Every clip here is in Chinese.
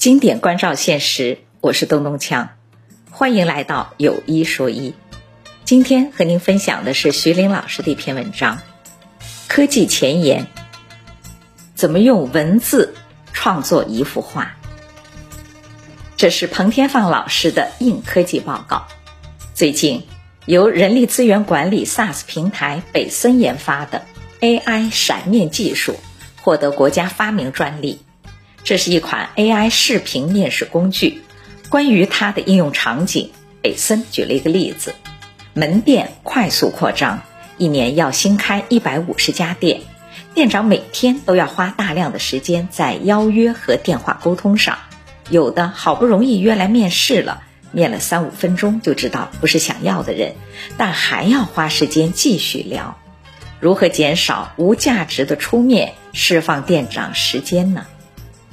经典关照现实，我是东东锵，欢迎来到有一说一。今天和您分享的是徐林老师的一篇文章，《科技前沿：怎么用文字创作一幅画》。这是彭天放老师的硬科技报告。最近，由人力资源管理 SaaS 平台北森研发的 AI 闪面技术获得国家发明专利。这是一款 AI 视频面试工具。关于它的应用场景，北森举了一个例子：门店快速扩张，一年要新开一百五十家店，店长每天都要花大量的时间在邀约和电话沟通上。有的好不容易约来面试了，面了三五分钟就知道不是想要的人，但还要花时间继续聊。如何减少无价值的出面，释放店长时间呢？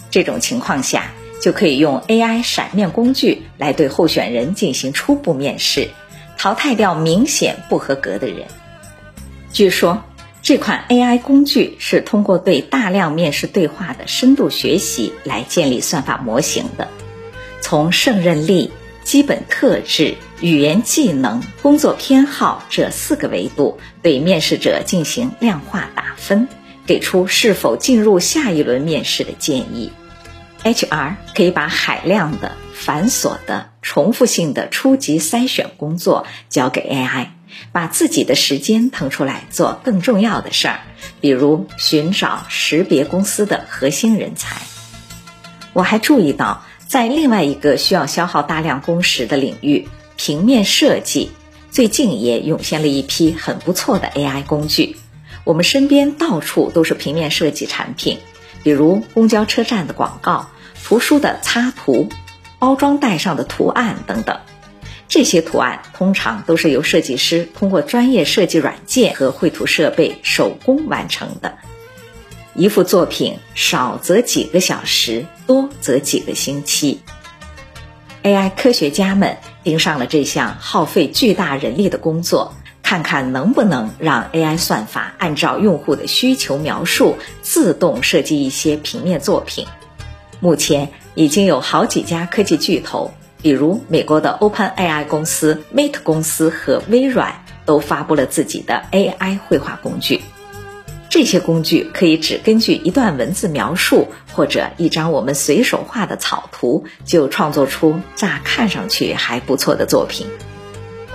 这种情况下，就可以用 AI 闪面工具来对候选人进行初步面试，淘汰掉明显不合格的人。据说，这款 AI 工具是通过对大量面试对话的深度学习来建立算法模型的，从胜任力、基本特质、语言技能、工作偏好这四个维度对面试者进行量化打分。给出是否进入下一轮面试的建议。HR 可以把海量的、繁琐的、重复性的初级筛选工作交给 AI，把自己的时间腾出来做更重要的事儿，比如寻找、识别公司的核心人才。我还注意到，在另外一个需要消耗大量工时的领域——平面设计，最近也涌现了一批很不错的 AI 工具。我们身边到处都是平面设计产品，比如公交车站的广告、图书的插图、包装袋上的图案等等。这些图案通常都是由设计师通过专业设计软件和绘图设备手工完成的。一幅作品少则几个小时，多则几个星期。AI 科学家们盯上了这项耗费巨大人力的工作。看看能不能让 AI 算法按照用户的需求描述，自动设计一些平面作品。目前已经有好几家科技巨头，比如美国的 OpenAI 公司、Meta 公司和微软，都发布了自己的 AI 绘画工具。这些工具可以只根据一段文字描述或者一张我们随手画的草图，就创作出乍看上去还不错的作品。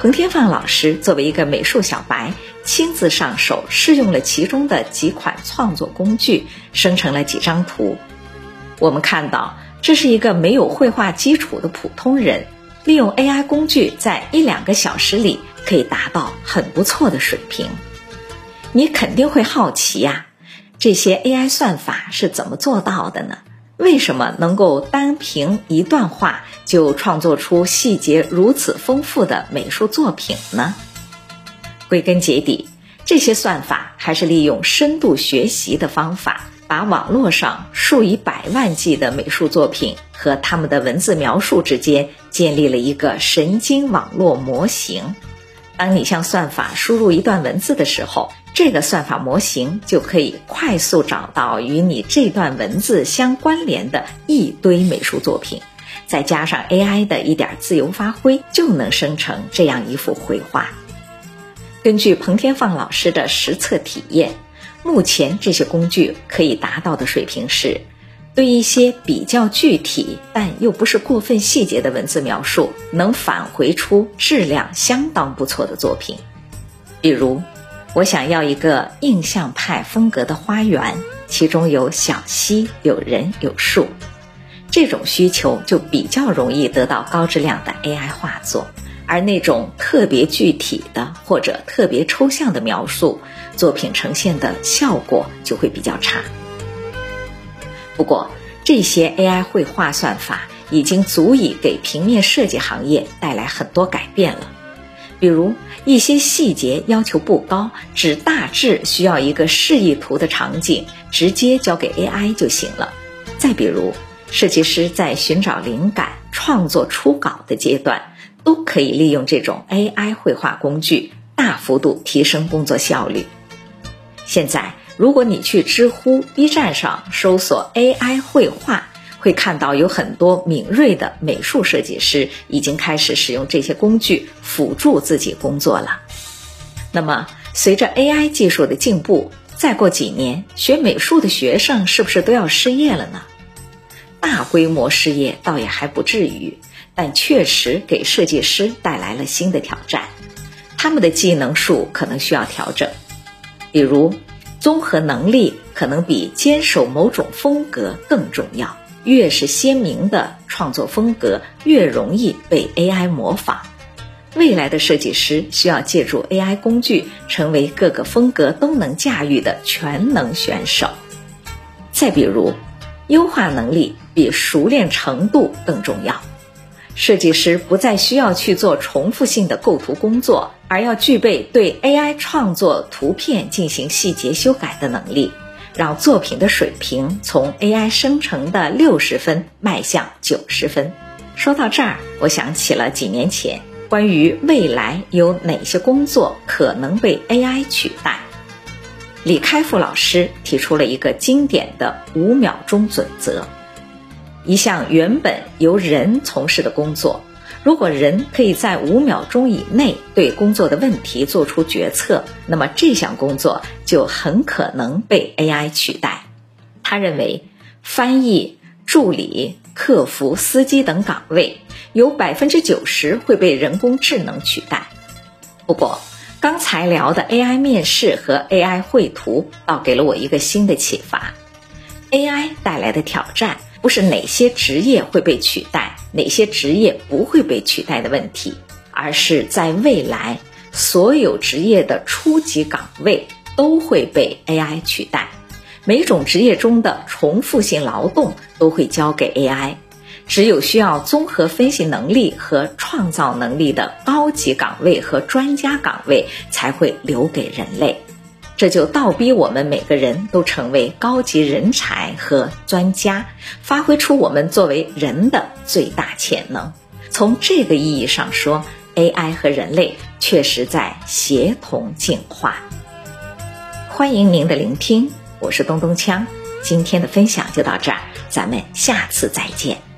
彭天放老师作为一个美术小白，亲自上手试用了其中的几款创作工具，生成了几张图。我们看到，这是一个没有绘画基础的普通人，利用 AI 工具，在一两个小时里可以达到很不错的水平。你肯定会好奇呀，这些 AI 算法是怎么做到的呢？为什么能够单凭一段话就创作出细节如此丰富的美术作品呢？归根结底，这些算法还是利用深度学习的方法，把网络上数以百万计的美术作品和他们的文字描述之间建立了一个神经网络模型。当你向算法输入一段文字的时候，这个算法模型就可以快速找到与你这段文字相关联的一堆美术作品，再加上 AI 的一点自由发挥，就能生成这样一幅绘画。根据彭天放老师的实测体验，目前这些工具可以达到的水平是，对一些比较具体但又不是过分细节的文字描述，能返回出质量相当不错的作品，比如。我想要一个印象派风格的花园，其中有小溪、有人、有树，这种需求就比较容易得到高质量的 AI 画作，而那种特别具体的或者特别抽象的描述，作品呈现的效果就会比较差。不过，这些 AI 绘画算法已经足以给平面设计行业带来很多改变了。比如一些细节要求不高，只大致需要一个示意图的场景，直接交给 AI 就行了。再比如，设计师在寻找灵感、创作初稿的阶段，都可以利用这种 AI 绘画工具，大幅度提升工作效率。现在，如果你去知乎、B 站上搜索 AI 绘画，会看到有很多敏锐的美术设计师已经开始使用这些工具辅助自己工作了。那么，随着 AI 技术的进步，再过几年，学美术的学生是不是都要失业了呢？大规模失业倒也还不至于，但确实给设计师带来了新的挑战。他们的技能树可能需要调整，比如综合能力可能比坚守某种风格更重要。越是鲜明的创作风格，越容易被 AI 模仿。未来的设计师需要借助 AI 工具，成为各个风格都能驾驭的全能选手。再比如，优化能力比熟练程度更重要。设计师不再需要去做重复性的构图工作，而要具备对 AI 创作图片进行细节修改的能力，让作品的水平从 AI 生成的六十分迈向九十分。说到这儿，我想起了几年前关于未来有哪些工作可能被 AI 取代。李开复老师提出了一个经典的五秒钟准则：一项原本由人从事的工作，如果人可以在五秒钟以内对工作的问题做出决策，那么这项工作就很可能被 AI 取代。他认为，翻译、助理、客服、司机等岗位有百分之九十会被人工智能取代。不过，刚才聊的 AI 面试和 AI 绘图，倒给了我一个新的启发。AI 带来的挑战，不是哪些职业会被取代，哪些职业不会被取代的问题，而是在未来，所有职业的初级岗位都会被 AI 取代，每种职业中的重复性劳动都会交给 AI。只有需要综合分析能力和创造能力的高级岗位和专家岗位才会留给人类，这就倒逼我们每个人都成为高级人才和专家，发挥出我们作为人的最大潜能。从这个意义上说，AI 和人类确实在协同进化。欢迎您的聆听，我是东东锵，今天的分享就到这儿，咱们下次再见。